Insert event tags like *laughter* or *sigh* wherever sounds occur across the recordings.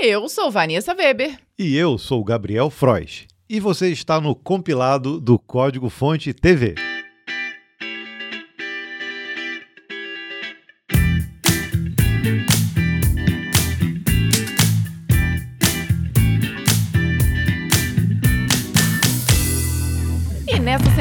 Eu sou Vanessa Weber. E eu sou Gabriel Frois. E você está no compilado do Código Fonte TV.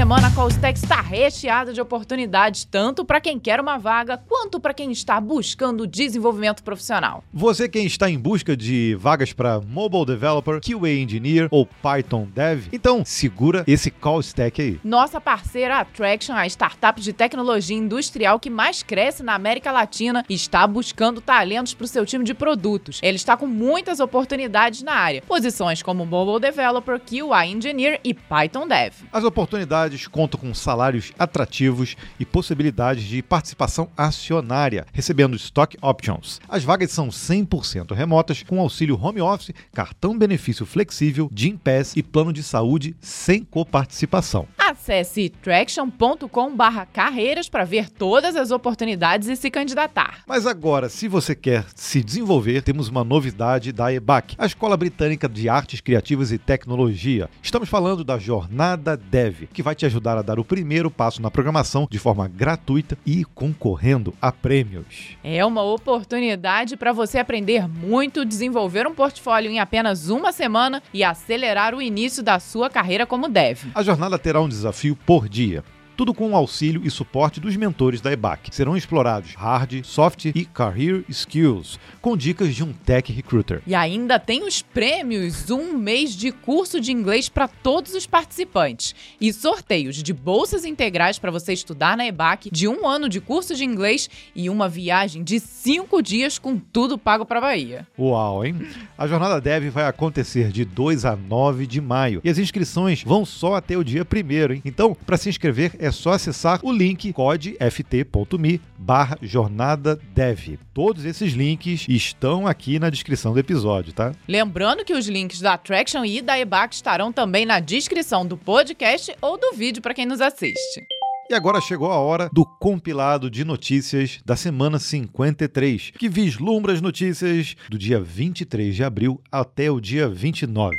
Semana a Callstack está recheada de oportunidades, tanto para quem quer uma vaga, quanto para quem está buscando desenvolvimento profissional. Você quem está em busca de vagas para Mobile Developer, QA Engineer ou Python Dev, então segura esse Callstack aí. Nossa parceira Attraction, a startup de tecnologia industrial que mais cresce na América Latina, está buscando talentos para o seu time de produtos. Ele está com muitas oportunidades na área, posições como Mobile Developer, QA Engineer e Python Dev. As oportunidades contam com salários atrativos e possibilidades de participação acionária, recebendo stock options. As vagas são 100% remotas, com auxílio home office, cartão benefício flexível, Gym Pass e plano de saúde sem coparticipação. Acesse traction.com/carreiras para ver todas as oportunidades e se candidatar. Mas agora, se você quer se desenvolver, temos uma novidade da EBAC, a Escola Britânica de Artes Criativas e Tecnologia. Estamos falando da Jornada Dev, que vai te ajudar a dar o primeiro passo na programação de forma gratuita e concorrendo a prêmios. É uma oportunidade para você aprender muito, desenvolver um portfólio em apenas uma semana e acelerar o início da sua carreira como dev. A jornada terá um desafio por dia tudo com o auxílio e suporte dos mentores da EBAC. Serão explorados hard, soft e career skills, com dicas de um tech recruiter. E ainda tem os prêmios, um mês de curso de inglês para todos os participantes e sorteios de bolsas integrais para você estudar na EBAC, de um ano de curso de inglês e uma viagem de cinco dias com tudo pago para Bahia. Uau, hein? A jornada Dev vai acontecer de 2 a 9 de maio e as inscrições vão só até o dia 1 hein? Então, para se inscrever é só acessar o link codeft.me barra jornada dev. Todos esses links estão aqui na descrição do episódio, tá? Lembrando que os links da Attraction e da EBAC estarão também na descrição do podcast ou do vídeo para quem nos assiste. E agora chegou a hora do compilado de notícias da semana 53, que vislumbra as notícias do dia 23 de abril até o dia 29.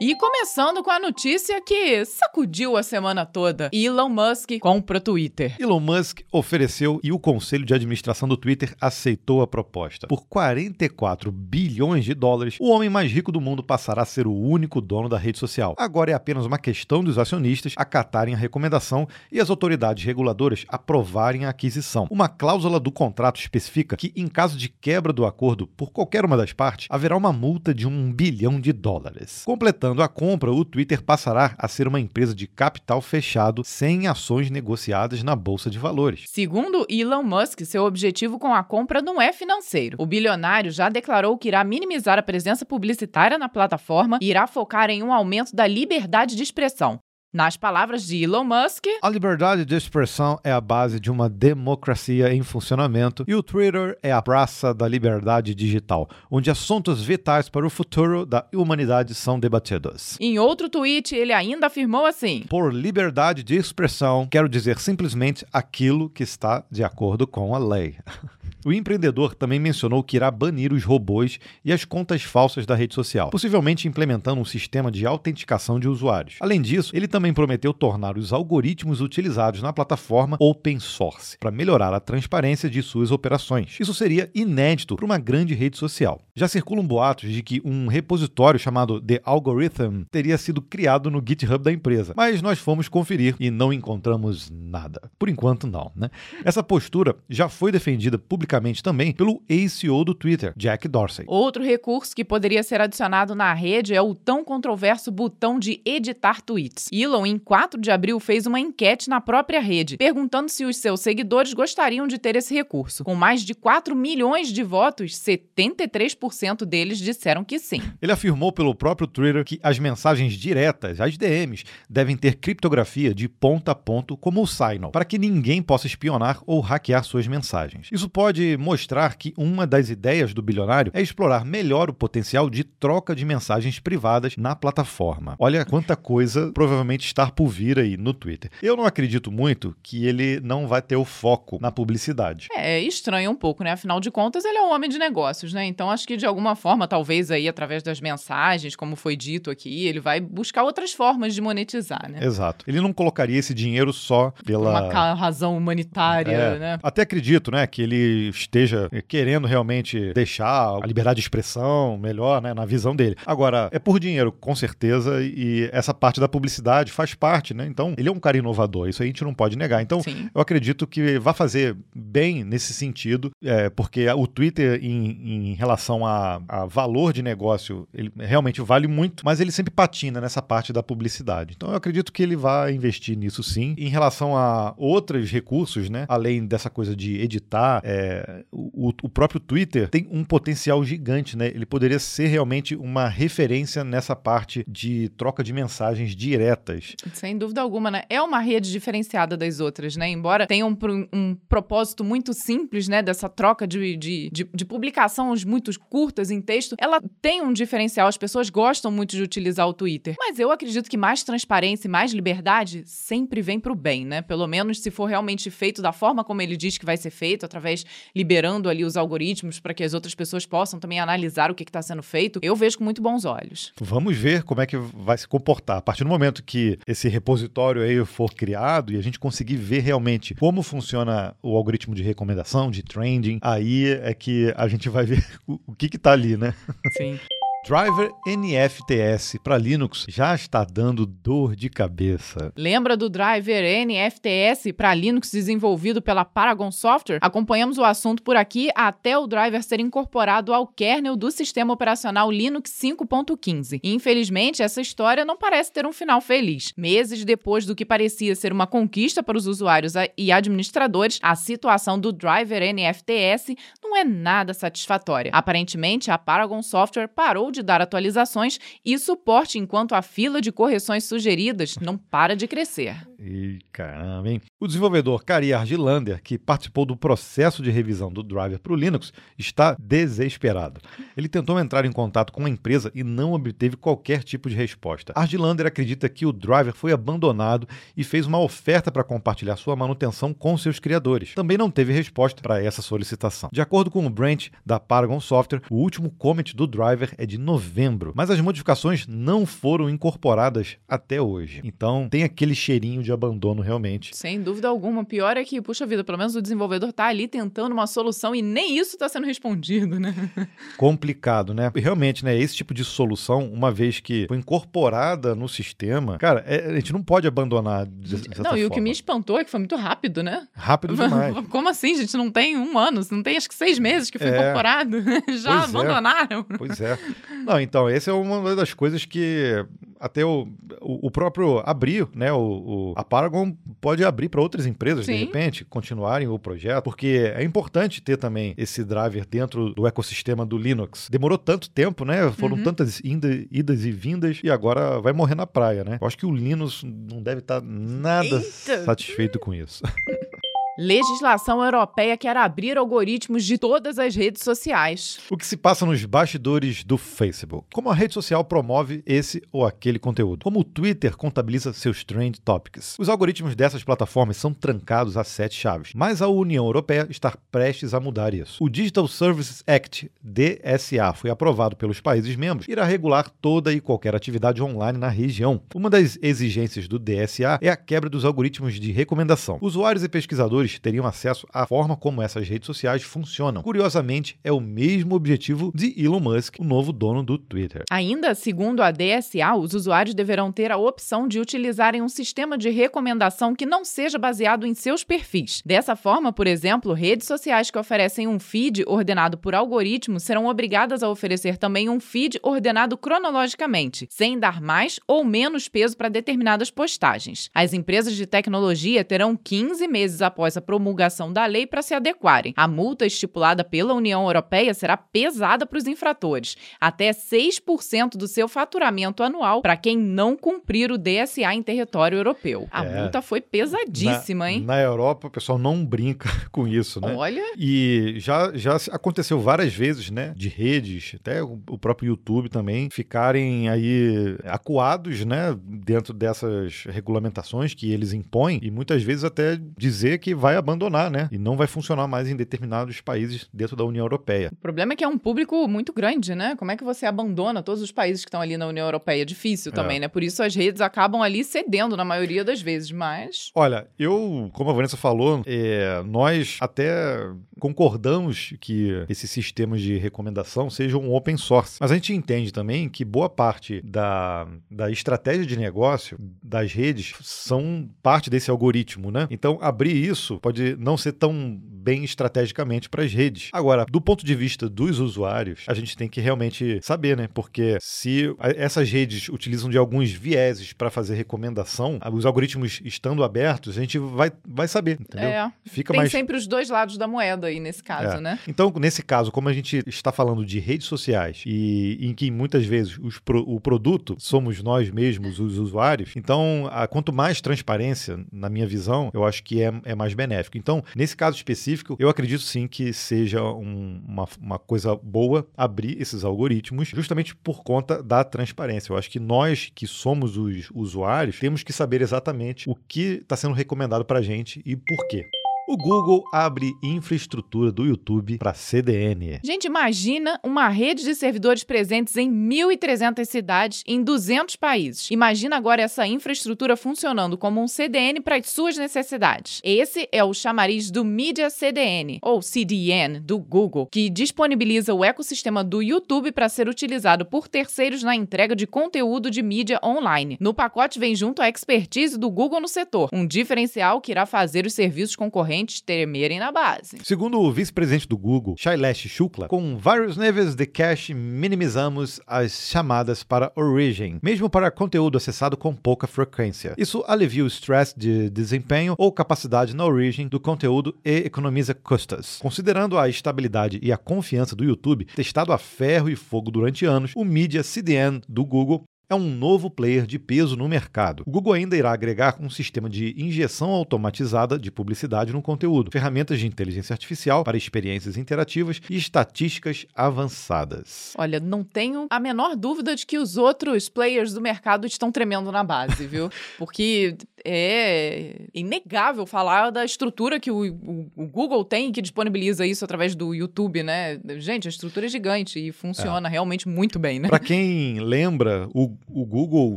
E começando com a notícia que sacudiu a semana toda: Elon Musk compra Twitter. Elon Musk ofereceu e o conselho de administração do Twitter aceitou a proposta. Por 44 bilhões de dólares, o homem mais rico do mundo passará a ser o único dono da rede social. Agora é apenas uma questão dos acionistas acatarem a recomendação e as autoridades reguladoras aprovarem a aquisição. Uma cláusula do contrato especifica que, em caso de quebra do acordo por qualquer uma das partes, haverá uma multa de um bilhão de dólares. Completando a compra, o Twitter passará a ser uma empresa de capital fechado sem ações negociadas na bolsa de valores. Segundo Elon Musk, seu objetivo com a compra não é financeiro. O bilionário já declarou que irá minimizar a presença publicitária na plataforma e irá focar em um aumento da liberdade de expressão. Nas palavras de Elon Musk, a liberdade de expressão é a base de uma democracia em funcionamento e o Twitter é a praça da liberdade digital, onde assuntos vitais para o futuro da humanidade são debatidos. Em outro tweet, ele ainda afirmou assim: Por liberdade de expressão, quero dizer simplesmente aquilo que está de acordo com a lei. *laughs* O empreendedor também mencionou que irá banir os robôs e as contas falsas da rede social, possivelmente implementando um sistema de autenticação de usuários. Além disso, ele também prometeu tornar os algoritmos utilizados na plataforma open source, para melhorar a transparência de suas operações. Isso seria inédito para uma grande rede social. Já circulam boatos de que um repositório chamado The Algorithm teria sido criado no GitHub da empresa, mas nós fomos conferir e não encontramos nada. Por enquanto, não. Né? Essa postura já foi defendida publicamente também pelo ex-CEO do Twitter, Jack Dorsey. Outro recurso que poderia ser adicionado na rede é o tão controverso botão de editar tweets. Elon, em 4 de abril, fez uma enquete na própria rede, perguntando se os seus seguidores gostariam de ter esse recurso. Com mais de 4 milhões de votos, 73% deles disseram que sim. Ele afirmou pelo próprio Twitter que as mensagens diretas, as DMs, devem ter criptografia de ponta a ponto como o Signal, para que ninguém possa espionar ou hackear suas mensagens. Isso pode pode mostrar que uma das ideias do bilionário é explorar melhor o potencial de troca de mensagens privadas na plataforma. Olha quanta coisa provavelmente está por vir aí no Twitter. Eu não acredito muito que ele não vai ter o foco na publicidade. É estranho um pouco, né? Afinal de contas, ele é um homem de negócios, né? Então acho que de alguma forma, talvez aí através das mensagens, como foi dito aqui, ele vai buscar outras formas de monetizar, né? Exato. Ele não colocaria esse dinheiro só pela uma razão humanitária, é, né? Até acredito, né, que ele esteja querendo realmente deixar a liberdade de expressão melhor, né, na visão dele. Agora, é por dinheiro, com certeza, e essa parte da publicidade faz parte, né? Então, ele é um cara inovador, isso a gente não pode negar. Então, Sim. eu acredito que vai fazer bem nesse sentido, é, porque o Twitter, em, em relação a, a, valor de negócio, ele realmente vale muito, mas ele sempre patina nessa parte da publicidade. Então, eu acredito que ele vai investir nisso sim. Em relação a outros recursos, né, além dessa coisa de editar, é, o, o próprio Twitter tem um potencial gigante, né? Ele poderia ser realmente uma referência nessa parte de troca de mensagens diretas. Sem dúvida alguma, né? É uma rede diferenciada das outras, né? Embora tenha um, um propósito muito simples, né? Dessa troca de, de, de, de publicações muito curtas em texto, ela tem um diferencial. As pessoas gostam muito de utilizar o Twitter. Mas eu acredito que mais transparência e mais liberdade sempre vem pro bem, né? Pelo menos se for realmente feito da forma como ele diz que vai ser feito, através liberando ali os algoritmos para que as outras pessoas possam também analisar o que está sendo feito, eu vejo com muito bons olhos. Vamos ver como é que vai se comportar. A partir do momento que esse repositório aí for criado e a gente conseguir ver realmente como funciona o algoritmo de recomendação, de trending, aí é que a gente vai ver *laughs* o, o que está ali, né? Sim. Driver NFTS para Linux já está dando dor de cabeça. Lembra do driver NFTS para Linux desenvolvido pela Paragon Software? Acompanhamos o assunto por aqui até o driver ser incorporado ao kernel do sistema operacional Linux 5.15. Infelizmente, essa história não parece ter um final feliz. Meses depois do que parecia ser uma conquista para os usuários e administradores, a situação do driver NFTS não é nada satisfatória. Aparentemente, a Paragon Software parou de dar atualizações e suporte enquanto a fila de correções sugeridas não para de crescer. E caramba, hein? O desenvolvedor Kari Argilander, que participou do processo de revisão do driver para o Linux, está desesperado. Ele tentou entrar em contato com a empresa e não obteve qualquer tipo de resposta. Argilander acredita que o driver foi abandonado e fez uma oferta para compartilhar sua manutenção com seus criadores. Também não teve resposta para essa solicitação. De acordo com o Branch da Paragon Software, o último commit do driver é de novembro, mas as modificações não foram incorporadas até hoje. Então tem aquele cheirinho de abandono realmente. Sem dúvida alguma. O pior é que, puxa vida, pelo menos o desenvolvedor tá ali tentando uma solução e nem isso está sendo respondido, né? *laughs* Complicado, né? E realmente, né? Esse tipo de solução, uma vez que foi incorporada no sistema, cara, é, a gente não pode abandonar. Não, e forma. o que me espantou é que foi muito rápido, né? Rápido demais. *laughs* Como assim, gente? Não tem um ano, não tem acho que seis meses que foi é. incorporado. *laughs* Já pois é. abandonaram. É. Pois é. Não, então, essa é uma das coisas que até o, o, o próprio abrir, né? O, o, a Paragon pode abrir para outras empresas, Sim. de repente, continuarem o projeto, porque é importante ter também esse driver dentro do ecossistema do Linux. Demorou tanto tempo, né? Foram uhum. tantas idas e vindas e agora vai morrer na praia, né? Eu acho que o Linux não deve estar tá nada Eita. satisfeito com isso. *laughs* Legislação europeia quer abrir algoritmos de todas as redes sociais. O que se passa nos bastidores do Facebook? Como a rede social promove esse ou aquele conteúdo? Como o Twitter contabiliza seus trend topics? Os algoritmos dessas plataformas são trancados a sete chaves, mas a União Europeia está prestes a mudar isso. O Digital Services Act, DSA, foi aprovado pelos países membros e irá regular toda e qualquer atividade online na região. Uma das exigências do DSA é a quebra dos algoritmos de recomendação. Usuários e pesquisadores consumidores teriam acesso à forma como essas redes sociais funcionam. Curiosamente, é o mesmo objetivo de Elon Musk, o novo dono do Twitter. Ainda segundo a DSA, os usuários deverão ter a opção de utilizarem um sistema de recomendação que não seja baseado em seus perfis. Dessa forma, por exemplo, redes sociais que oferecem um feed ordenado por algoritmo serão obrigadas a oferecer também um feed ordenado cronologicamente, sem dar mais ou menos peso para determinadas postagens. As empresas de tecnologia terão 15 meses após após a promulgação da lei para se adequarem. A multa estipulada pela União Europeia será pesada para os infratores, até 6% do seu faturamento anual para quem não cumprir o DSA em território europeu. A é, multa foi pesadíssima, na, hein? Na Europa, o pessoal não brinca *laughs* com isso, né? Olha. E já, já aconteceu várias vezes, né? De redes, até o próprio YouTube também, ficarem aí acuados, né? Dentro dessas regulamentações que eles impõem e muitas vezes até dizer que vai abandonar, né? E não vai funcionar mais em determinados países dentro da União Europeia. O problema é que é um público muito grande, né? Como é que você abandona todos os países que estão ali na União Europeia? É difícil é. também, né? Por isso as redes acabam ali cedendo na maioria das vezes, mas. Olha, eu, como a Vanessa falou, é, nós até concordamos que esses sistemas de recomendação sejam open source. Mas a gente entende também que boa parte da, da estratégia de negócio das redes são parte desse algoritmo, né? Então, abrir isso pode não ser tão bem estrategicamente para as redes. Agora, do ponto de vista dos usuários, a gente tem que realmente saber, né? Porque se essas redes utilizam de alguns vieses para fazer recomendação, os algoritmos estando abertos, a gente vai, vai saber, entendeu? É. Fica tem mais... sempre os dois lados da moeda aí nesse caso, é. né? Então, nesse caso, como a gente está falando de redes sociais e em que muitas vezes pro, o produto somos nós mesmos, os usuários, então, a, quanto mais transparência, na minha visão, eu acho que é, é mais benéfico. Então, nesse caso específico, específico, eu acredito sim que seja um, uma, uma coisa boa abrir esses algoritmos justamente por conta da transparência. Eu acho que nós que somos os usuários temos que saber exatamente o que está sendo recomendado para a gente e por quê. O Google abre infraestrutura do YouTube para CDN. Gente, imagina uma rede de servidores presentes em 1.300 cidades em 200 países. Imagina agora essa infraestrutura funcionando como um CDN para as suas necessidades. Esse é o chamariz do Media CDN, ou CDN, do Google, que disponibiliza o ecossistema do YouTube para ser utilizado por terceiros na entrega de conteúdo de mídia online. No pacote vem junto a expertise do Google no setor, um diferencial que irá fazer os serviços concorrentes concorrentes tremerem na base. Segundo o vice-presidente do Google, Shailesh Shukla, com vários níveis de cache minimizamos as chamadas para origin, mesmo para conteúdo acessado com pouca frequência. Isso alivia o stress de desempenho ou capacidade na origin do conteúdo e economiza custas. Considerando a estabilidade e a confiança do YouTube, testado a ferro e fogo durante anos, o Media CDN do Google é um novo player de peso no mercado. O Google ainda irá agregar um sistema de injeção automatizada de publicidade no conteúdo, ferramentas de inteligência artificial para experiências interativas e estatísticas avançadas. Olha, não tenho a menor dúvida de que os outros players do mercado estão tremendo na base, *laughs* viu? Porque é inegável falar da estrutura que o, o, o, Google tem que disponibiliza isso através do YouTube, né? Gente, a estrutura é gigante e funciona é. realmente muito bem, né? Para quem lembra, o, o Google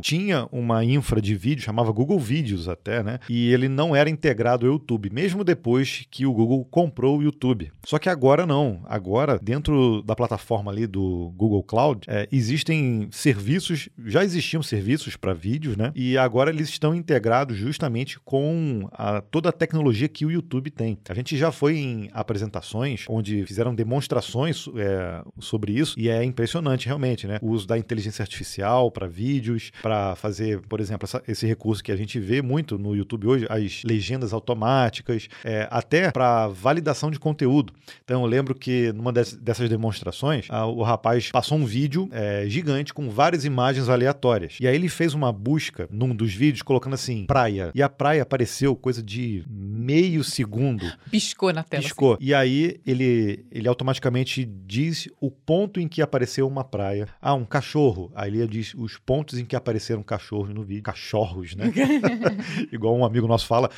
tinha uma infra de vídeo, chamava Google Vídeos até, né? E ele não era integrado ao YouTube, mesmo depois que o Google comprou o YouTube. Só que agora não. Agora, dentro da plataforma ali do Google Cloud, é, existem serviços, já existiam serviços para vídeos, né? E agora eles estão integrados justamente com a, toda a tecnologia que o YouTube tem. A gente já foi em apresentações onde fizeram demonstrações é, sobre isso e é impressionante realmente, né? O uso da inteligência artificial para vídeos, para fazer, por exemplo, essa, esse recurso que a gente vê muito no YouTube hoje, as legendas automáticas, é, até para validação de conteúdo. Então eu lembro que numa dessas demonstrações, a, o rapaz passou um vídeo é, gigante com várias imagens aleatórias. E aí ele fez uma busca num dos vídeos colocando assim, praia. E a praia apareceu coisa de meio segundo. Piscou na tela. Piscou. Assim. E aí ele, ele automaticamente diz o ponto em que apareceu uma praia. Ah, um cachorro. Aí ele diz os pontos em que apareceram cachorros no vídeo. Cachorros, né? *laughs* *laughs* Igual um amigo nosso fala.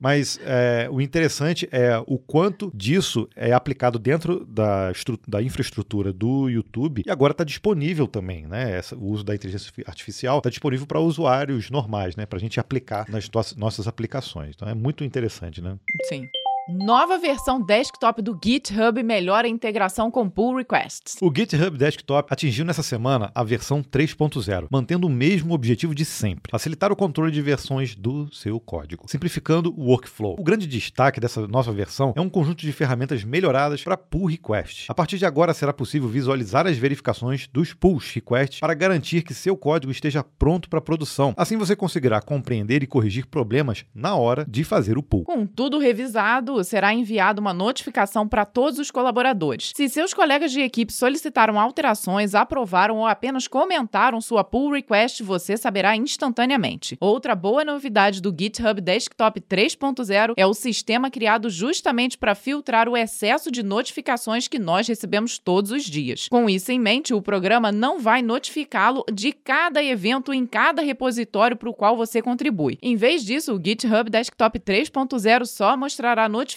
Mas é, o interessante é o quanto disso é aplicado dentro da, da infraestrutura do YouTube e agora está disponível também, né? Essa, o uso da inteligência artificial está disponível para usuários normais, né? Para a gente aplicar nas nossas aplicações. Então é muito interessante, né? Sim. Nova versão desktop do GitHub melhora a integração com pull requests. O GitHub Desktop atingiu nessa semana a versão 3.0, mantendo o mesmo objetivo de sempre: facilitar o controle de versões do seu código, simplificando o workflow. O grande destaque dessa nova versão é um conjunto de ferramentas melhoradas para pull requests. A partir de agora será possível visualizar as verificações dos pull requests para garantir que seu código esteja pronto para produção. Assim você conseguirá compreender e corrigir problemas na hora de fazer o pull. Com tudo revisado, será enviada uma notificação para todos os colaboradores. Se seus colegas de equipe solicitaram alterações, aprovaram ou apenas comentaram sua pull request, você saberá instantaneamente. Outra boa novidade do GitHub Desktop 3.0 é o sistema criado justamente para filtrar o excesso de notificações que nós recebemos todos os dias. Com isso em mente, o programa não vai notificá-lo de cada evento em cada repositório para o qual você contribui. Em vez disso, o GitHub Desktop 3.0 só mostrará notificações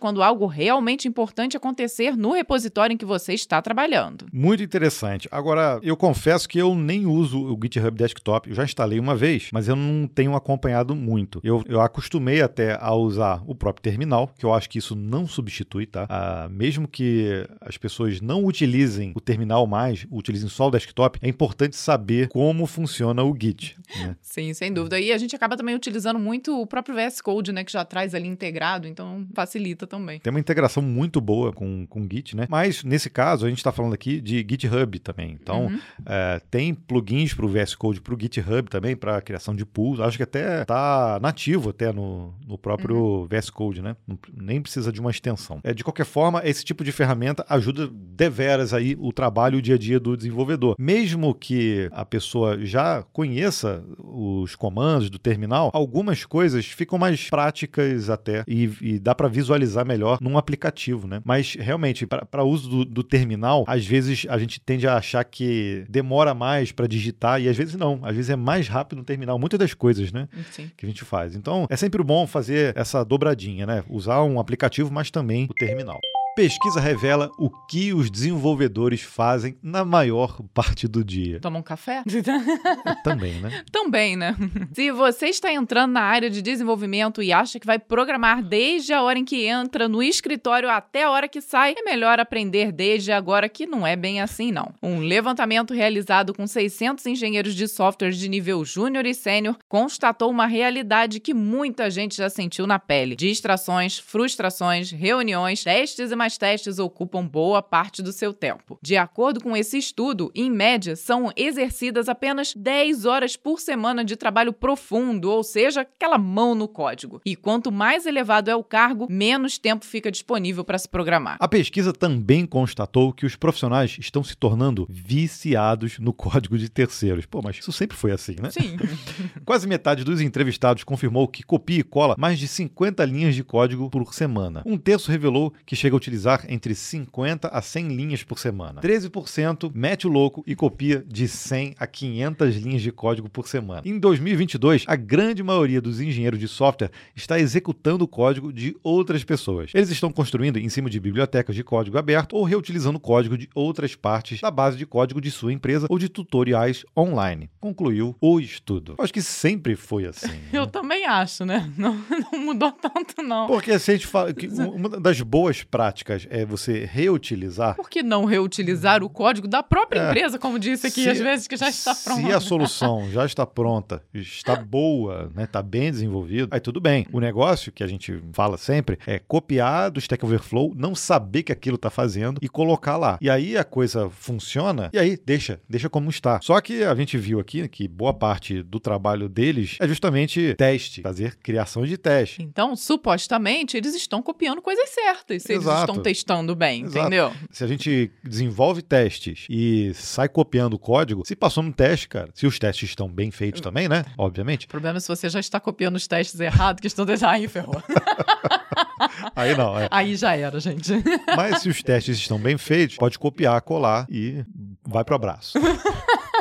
quando algo realmente importante acontecer no repositório em que você está trabalhando. Muito interessante. Agora, eu confesso que eu nem uso o GitHub Desktop. Eu já instalei uma vez, mas eu não tenho acompanhado muito. Eu, eu acostumei até a usar o próprio terminal, que eu acho que isso não substitui, tá? Ah, mesmo que as pessoas não utilizem o terminal mais, utilizem só o desktop, é importante saber como funciona o Git. Né? *laughs* Sim, sem dúvida. E a gente acaba também utilizando muito o próprio VS Code, né? Que já traz ali integrado, então facilita também. Tem uma integração muito boa com, com Git, né? Mas nesse caso, a gente está falando aqui de GitHub também. Então, Uhum. é, tem plugins para o VS Code para o GitHub também, para criação de pools. Acho que até tá nativo até no, no próprio VS Code, né? Não- nem precisa de uma extensão. É, de qualquer forma, esse tipo de ferramenta ajuda deveras aí o trabalho o dia a dia do desenvolvedor. Mesmo que a pessoa já conheça os comandos do terminal, algumas coisas ficam mais práticas até e, e dá para visualizar melhor num aplicativo, né? Mas realmente, para uso do, do terminal, às vezes a gente tende a achar que demora mais para digitar e às vezes não. Às vezes é mais rápido no terminal. Muitas das coisas, né? Sim. Que a gente faz. Então, é sempre bom fazer essa dobradinha, né? Usar um aplicativo, mas também o terminal. Pesquisa revela o que os desenvolvedores fazem na maior parte do dia. Toma um café? *laughs* Também, né? Também, né? *laughs* Se você está entrando na área de desenvolvimento e acha que vai programar desde a hora em que entra no escritório até a hora que sai, é melhor aprender desde agora que não é bem assim, não. Um levantamento realizado com 600 engenheiros de software de nível júnior e sênior constatou uma realidade que muita gente já sentiu na pele. Distrações, frustrações, reuniões, testes e mais testes ocupam boa parte do seu tempo. De acordo com esse estudo, em média, são exercidas apenas 10 horas por semana de trabalho profundo, ou seja, aquela mão no código. E quanto mais elevado é o cargo, menos tempo fica disponível para se programar. A pesquisa também constatou que os profissionais estão se tornando viciados no código de terceiros. Pô, mas isso sempre foi assim, né? Sim. *laughs* Quase metade dos entrevistados confirmou que copia e cola mais de 50 linhas de código por semana. Um terço revelou que chega a utilizar entre 50 a 100 linhas por semana. 13% mete o louco e copia de 100 a 500 linhas de código por semana. Em 2022, a grande maioria dos engenheiros de software está executando o código de outras pessoas. Eles estão construindo em cima de bibliotecas de código aberto ou reutilizando código de outras partes da base de código de sua empresa ou de tutoriais online. Concluiu o estudo. Acho que sempre foi assim. *laughs* né? Eu também acho, né? Não, *laughs* não mudou tanto, não. Porque se a gente fala que uma das boas práticas é você reutilizar. Por que não reutilizar o código da própria É. empresa, como disse aqui, Se- às vezes que já está pronto? Se a solução *laughs* já está pronta, está boa, né, está bem desenvolvido, aí tudo bem. O negócio que a gente fala sempre é copiar do Stack Overflow, não saber que aquilo está fazendo e colocar lá. E aí a coisa funciona e aí deixa, deixa como está. Só que a gente viu aqui que boa parte do trabalho deles é justamente teste, fazer criação de teste. Então, supostamente, eles estão copiando coisas certas, se eles Exato. Estão testando bem, Exato. entendeu? Se a gente desenvolve testes e sai copiando o código, se passou no teste, cara, se os testes estão bem feitos também, né? Obviamente. O problema é se você já está copiando os testes errados, que estão deixando. Aí ferrou. *laughs* Aí não, é. Aí já era, gente. Mas se os testes estão bem feitos, pode copiar, colar e vai pro abraço. *laughs*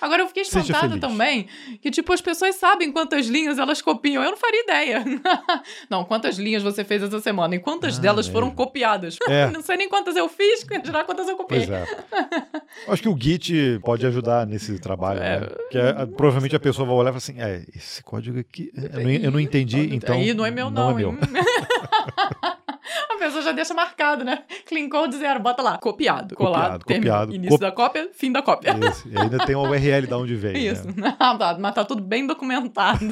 Agora eu fiquei espantada também que, tipo, as pessoas sabem quantas linhas elas copiam. Eu não faria ideia. *laughs* não, quantas linhas você fez essa semana e quantas Ah, delas é. foram copiadas. É. *laughs* Não sei nem quantas eu fiz, dirá quantas eu copiei. Pois é. Acho que o Git pode ajudar nesse trabalho, né? É. Que é, provavelmente a pessoa vai olhar e falar assim: é, esse código aqui, eu não, eu não entendi, então. Aí não é meu, não. é meu. *laughs* hein? pessoa já deixa marcado, né? Clean Code zero, bota lá, copiado, colado, Copiado, copiado. Início Cop- da cópia, fim da cópia. Isso. E ainda tem o URL de onde veio. Isso. Né? *laughs* Ah, tá, mas tá tudo bem documentado. *laughs*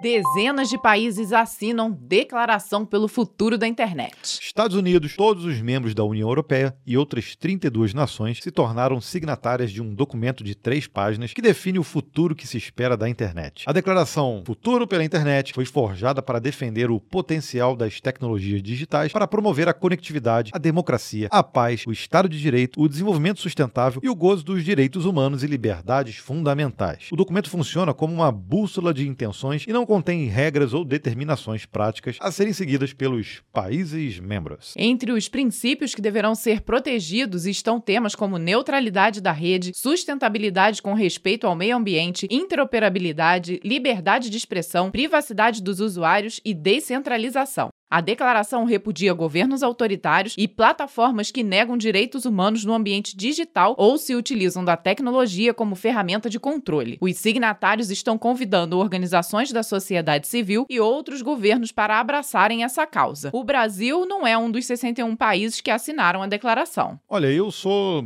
Dezenas de países assinam Declaração pelo Futuro da Internet. Estados Unidos, todos os membros da União Europeia e outras 32 nações se tornaram signatárias de um documento de três páginas que define o futuro que se espera da internet. A declaração Futuro pela Internet foi forjada para defender o potencial das tecnologias digitais para promover a conectividade, a democracia, a paz, o Estado de Direito, o desenvolvimento sustentável e o gozo dos direitos humanos e liberdades fundamentais. O documento funciona como uma bússola de intenções e não contém regras ou determinações práticas a serem seguidas pelos países membros. Entre os princípios que deverão ser protegidos estão temas como neutralidade da rede, sustentabilidade com respeito ao meio ambiente, interoperabilidade, liberdade de expressão, privacidade dos usuários e descentralização. A declaração repudia governos autoritários e plataformas que negam direitos humanos no ambiente digital ou se utilizam da tecnologia como ferramenta de controle. Os signatários estão convidando organizações da sociedade civil e outros governos para abraçarem essa causa. O Brasil não é um dos 61 países que assinaram a declaração. Olha, eu sou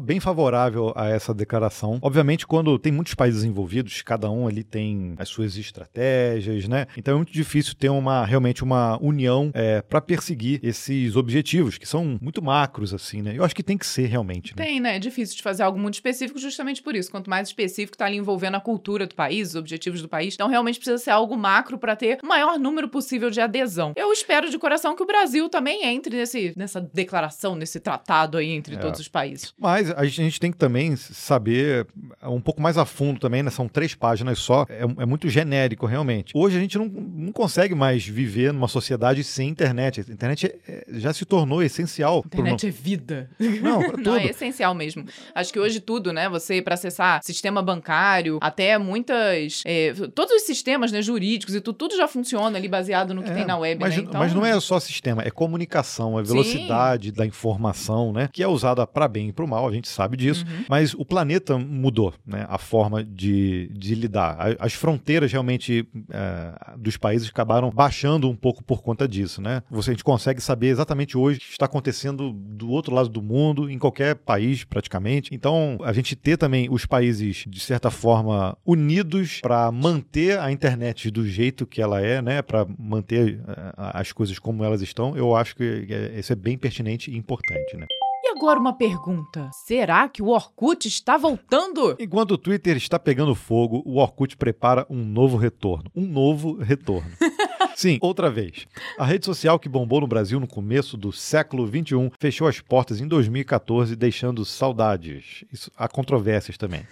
bem favorável a essa declaração. Obviamente, quando tem muitos países envolvidos, cada um ali tem as suas estratégias, né? Então é muito difícil ter uma realmente uma para perseguir esses objetivos que são muito macros assim, né? Eu acho que tem que ser realmente. Né? Tem, né? É difícil de fazer algo muito específico justamente por isso. Quanto mais específico tá ali envolvendo a cultura do país, os objetivos do país. Então realmente precisa ser algo macro para ter o maior número possível de adesão. Eu espero de coração que o Brasil também entre nesse, nessa declaração, nesse tratado aí entre É. todos os países. Mas a gente tem que também saber um pouco mais a fundo também, né? São três páginas só, é, é muito genérico realmente. Hoje a gente não, não consegue mais viver numa sociedade sem internet. A internet é- é- já se tornou essencial. pro Internet é vida. *laughs* Não, pra Não, é tudo. essencial mesmo. Acho que hoje tudo, né? Você, para acessar sistema bancário, até muitas. é, todos os sistemas né, jurídicos e tudo, tudo já funciona ali baseado no que É, tem na web, mas, né? Então, mas não é só sistema, é comunicação, é Sim. velocidade da informação, né? Que é usada para bem e para o mal, a gente sabe disso. Uhum. Mas o planeta mudou, né? A forma de, de lidar. As fronteiras realmente é, dos países acabaram baixando um pouco por conta disso, né? Você, a gente consegue saber exatamente hoje o que está acontecendo do outro lado do mundo, em qualquer país praticamente. Então, a gente ter também os países, de certa forma, unidos para manter a internet do jeito que ela é, né? Para manter eh, as coisas como elas estão, eu acho que eh, isso é bem pertinente e importante, né? E agora uma pergunta: será que o Orkut está voltando? Enquanto o Twitter está pegando fogo, o Orkut prepara um novo retorno. Um novo retorno. *laughs* Sim, outra vez. A rede social que bombou no Brasil no começo do século XXI fechou as portas em 2014, deixando saudades. Isso, há controvérsias também.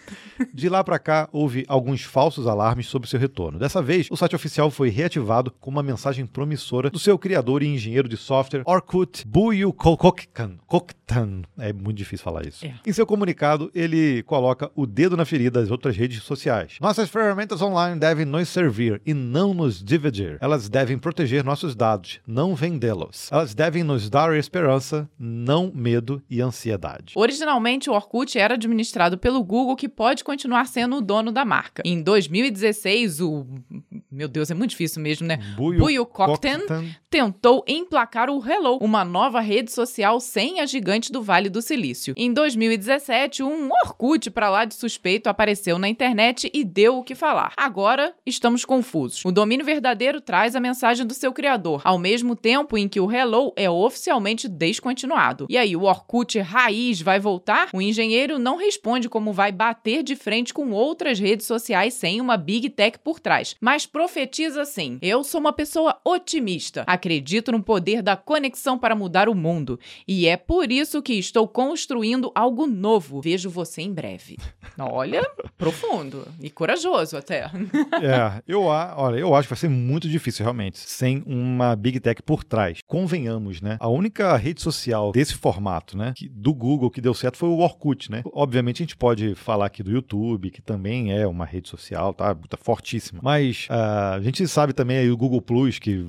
De lá para cá, houve alguns falsos alarmes sobre seu retorno. Dessa vez, o site oficial foi reativado com uma mensagem promissora do seu criador e engenheiro de software, Orkut Buyukoktan. Koktan. É muito difícil falar isso. É. Em seu comunicado, ele coloca o dedo na ferida das outras redes sociais. Nossas ferramentas online devem nos servir e não nos dividir. Elas devem proteger nossos dados, não vendê-los. Elas devem nos dar esperança, não medo e ansiedade. Originalmente, o Orkut era administrado pelo Google, que pode continuar sendo o dono da marca. Em 2016, o. Meu Deus, é muito difícil mesmo, né? Buyukoktan tentou emplacar o Hello, uma nova rede social sem a gigante do Vale do Silício. Em 2017, um Orkut pra lá de suspeito apareceu na internet e deu o que falar. Agora, estamos confusos. O domínio verdadeiro traz a mensagem do seu criador, ao mesmo tempo em que o Hello é oficialmente descontinuado. E aí, o Orkut raiz vai voltar? O engenheiro não responde como vai bater de frente com outras redes sociais sem uma big tech por trás, mas profetiza assim: Eu sou uma pessoa otimista. Acredito no poder da conexão para mudar o mundo. E é por isso que estou construindo algo novo. Vejo você em breve. Olha, *laughs* profundo e corajoso até. É, eu, olha, eu acho que vai ser muito difícil, realmente, sem uma Big Tech por trás. Convenhamos, né? A única rede social desse formato, né, que- do Google que deu certo foi o Orkut, né? Obviamente a gente pode falar aqui do YouTube, que também é uma rede social, tá? Tá fortíssima. Mas ah, a gente sabe também aí o Google Plus, que,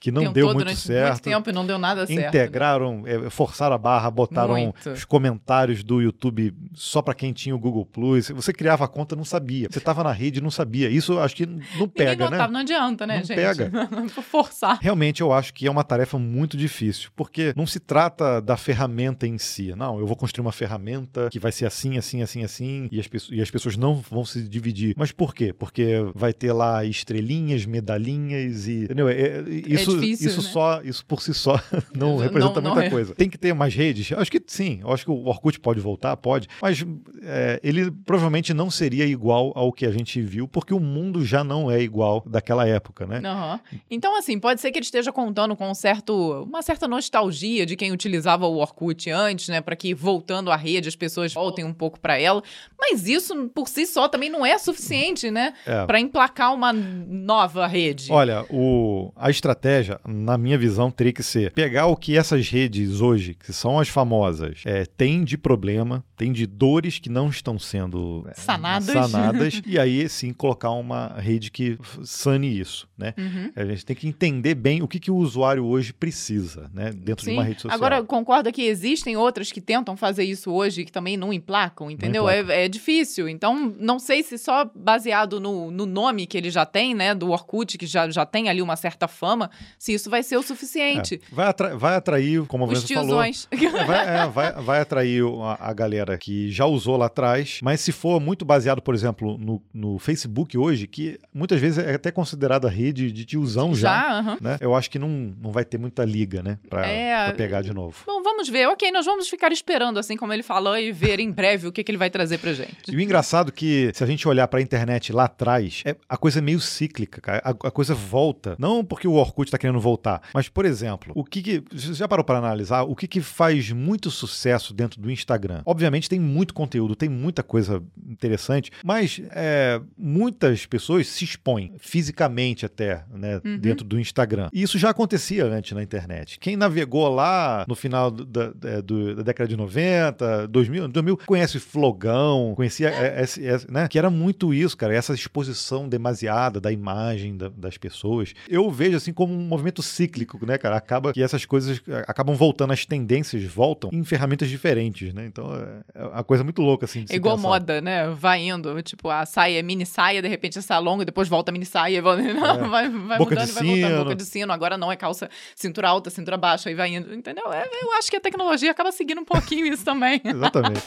que não Tentou deu muito durante certo. muito tempo e não deu nada certo. né? Integraram, é, forçaram a barra, botaram Muito. os comentários do YouTube só para quem tinha o Google Plus. Você criava a conta não sabia. Você estava na rede não sabia. Isso acho que não pega, notava, né? não adianta, né, Não gente? pega. *laughs* Forçar. Realmente eu acho que é uma tarefa muito difícil, porque não se trata da ferramenta em si. Não, eu vou construir uma ferramenta que vai ser assim, assim, assim, assim, e as, pessoas- e as pessoas não vão se dividir. Mas por quê? Porque vai ter lá estrelinhas, medalhinhas e. Entendeu? É- é- isso, difícil, isso né? só, isso por si só *laughs* não Não- representa não muita é. coisa. Tem que ter mais redes? Eu Acho que sim. Eu acho que o Orkut pode voltar, pode. Mas é, ele provavelmente não seria igual ao que a gente viu, porque o mundo já não é igual daquela época, né? Aham. Então, assim, pode ser que ele esteja contando com um certo, uma certa nostalgia de quem utilizava o Orkut antes, né? Para que, voltando à rede, as pessoas voltem um pouco para ela. Mas isso, por si só, também não é suficiente, né? É. Para emplacar uma nova rede. Olha, o, a estratégia, na minha visão, teria que ser pegar o que essas redes hoje, que são as famosas, é, têm de problema, tem de dores que não estão sendo é, Sanadas. sanadas, *laughs* e aí sim colocar uma rede que sane isso, né? Uhum. A gente tem que entender bem o que, que o usuário hoje precisa, né? Dentro de uma rede social. Agora, concorda que existem outras que tentam fazer isso hoje e que também não emplacam, entendeu? emplacam. É, é difícil. Então, não sei se só baseado no, no nome que ele já tem, né, do Orkut, que já, já tem ali uma certa fama, se isso vai ser o suficiente. É, vai, atra- vai atrair, como a Os Vanessa falou. É, vai, é, vai- vai atrair a, a galera que já usou lá atrás, mas se for muito baseado, por exemplo, no, no Facebook hoje, que muitas vezes é até considerada rede de tiozão já, já, aham. né? Eu acho que não, não vai ter muita liga, né? Pra, É, pra pegar de novo. Bom, vamos ver. Ok, nós vamos ficar esperando, assim como ele falou, e ver em breve o que, que ele vai trazer pra gente. E o engraçado é que, se a gente olhar pra internet lá atrás, é, a coisa é meio cíclica, cara. A, a coisa volta. Não porque o Orkut tá querendo voltar, mas, por exemplo, o que que... Você já parou pra analisar o que que faz muito sucesso dentro do Instagram? Obviamente tem muito conteúdo, tem muita coisa interessante, mas é, muitas pessoas se expõem fisicamente até, né, Uhum. dentro do Instagram. E isso já acontecia antes na internet. Quem navegou lá no final da, da- da década de 90, 2000, 2000 conhece Flogão, conhecia é, esse, né, que era muito isso, cara, essa exposição demasiada da imagem da- das pessoas. Eu vejo assim como um movimento cíclico, né, cara? Acaba que essas coisas é, acabam voltando, as tendências voltam em ferramentas diferentes, né? Então é é uma coisa muito louca assim. É igual pensar. moda, né? Vai indo, tipo, a saia é mini saia, de repente essa longa, depois volta a mini saia, *laughs* vai, vai, vai. Boca mudando de e vai voltando. sino. Boca de sino, agora não é calça, cintura alta, cintura baixa, aí vai indo, entendeu? É, eu acho que a tecnologia acaba seguindo um pouquinho isso também. *laughs* Exatamente.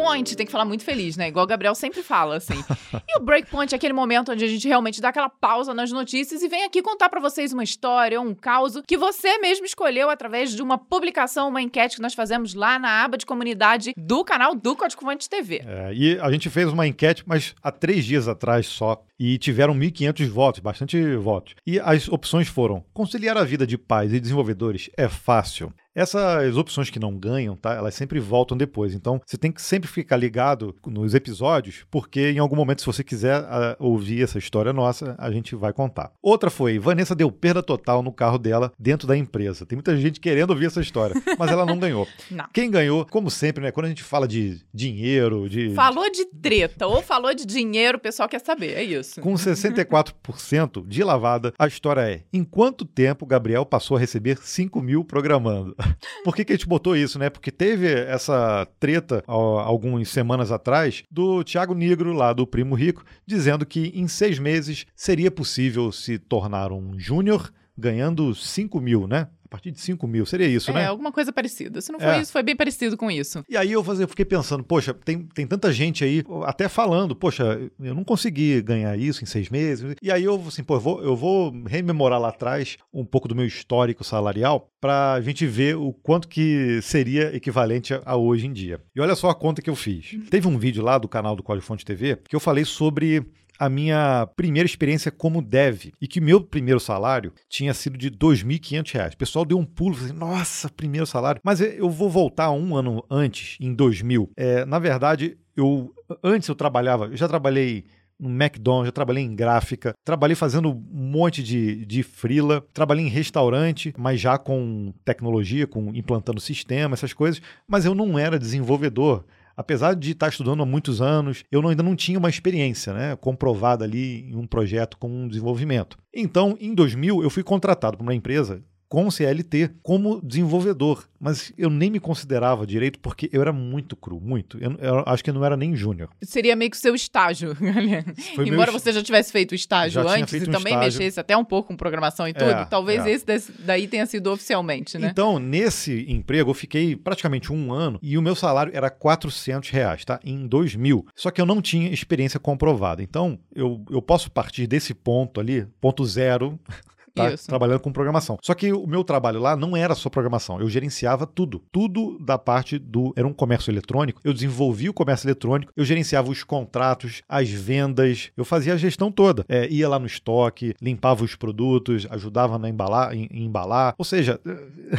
Breakpoint, tem que falar muito feliz, né? Igual o Gabriel sempre fala, assim. E o breakpoint é aquele momento onde a gente realmente dá aquela pausa nas notícias e vem aqui contar pra vocês uma história, um caos que você mesmo escolheu através de uma publicação, uma enquete que nós fazemos lá na aba de comunidade do canal do Código Fonte TV. É, e a gente fez uma enquete, mas há três dias atrás só, e tiveram 1.500 votos, bastante votos. E as opções foram: conciliar a vida de pais e desenvolvedores é fácil. Essas opções que não ganham, tá? Elas sempre voltam depois. Então, você tem que sempre ficar ligado nos episódios, porque em algum momento, se você quiser ah, ouvir essa história nossa, a gente vai contar. Outra foi: Vanessa deu perda total no carro dela dentro da empresa. Tem muita gente querendo ouvir essa história, mas ela não ganhou. *laughs* Não. Quem ganhou, como sempre, né? Quando a gente fala de dinheiro, de Falou de treta ou falou de dinheiro, o pessoal quer saber, é isso. Com 64% de lavada, a história é: em quanto tempo Gabriel passou a receber 5 mil programando? *laughs* Por que, que a gente botou isso, né? Porque teve essa treta ó, algumas semanas atrás do Thiago Negro, lá do Primo Rico, dizendo que em seis meses seria possível se tornar um júnior ganhando 5 mil, né? A partir de 5 mil, seria isso, É, né? alguma coisa parecida. Se não foi É. isso, foi bem parecido com isso. E aí eu fiquei pensando, poxa, tem, tem tanta gente aí até falando, poxa, eu não consegui ganhar isso em seis meses. E aí eu assim, pô, eu vou, eu vou rememorar lá atrás um pouco do meu histórico salarial para a gente ver o quanto que seria equivalente a, a hoje em dia. E olha só a conta que eu fiz. Teve um vídeo lá do canal do Código Fonte TV que eu falei sobre a minha primeira experiência como dev e que meu primeiro salário tinha sido de 2.500 reais. O pessoal deu um pulo, falou assim, nossa, primeiro salário. Mas eu vou voltar um ano antes, em 2000. É, na verdade, eu antes eu trabalhava, eu já trabalhei no McDonald's, já trabalhei em gráfica, trabalhei fazendo um monte de, de frila, trabalhei em restaurante, mas já com tecnologia, com implantando sistema, essas coisas, mas eu não era desenvolvedor. Apesar de estar estudando há muitos anos, eu ainda não tinha uma experiência né, comprovada ali em um projeto com um desenvolvimento. Então, em 2000, eu fui contratado por uma empresa com CLT como desenvolvedor, mas eu nem me considerava direito porque eu era muito cru, muito. Eu, eu acho que eu não era nem júnior. Seria meio que o seu estágio. *laughs* Embora você já tivesse feito o estágio antes e um também estágio. mexesse até um pouco com programação e tudo, é, talvez é. esse daí tenha sido oficialmente, né? Então, nesse emprego, eu fiquei praticamente um ano e o meu salário era 400 reais, tá? Em 2000. Só que eu não tinha experiência comprovada. Então, eu, eu posso partir desse ponto ali, ponto zero, tá? trabalhando com programação. Só que o meu trabalho lá não era só programação, eu gerenciava tudo. Tudo da parte do. Era um comércio eletrônico, eu desenvolvi o comércio eletrônico, eu gerenciava os contratos, as vendas, eu fazia a gestão toda. É, ia lá no estoque, limpava os produtos, ajudava na embalar, em, em embalar. Ou seja.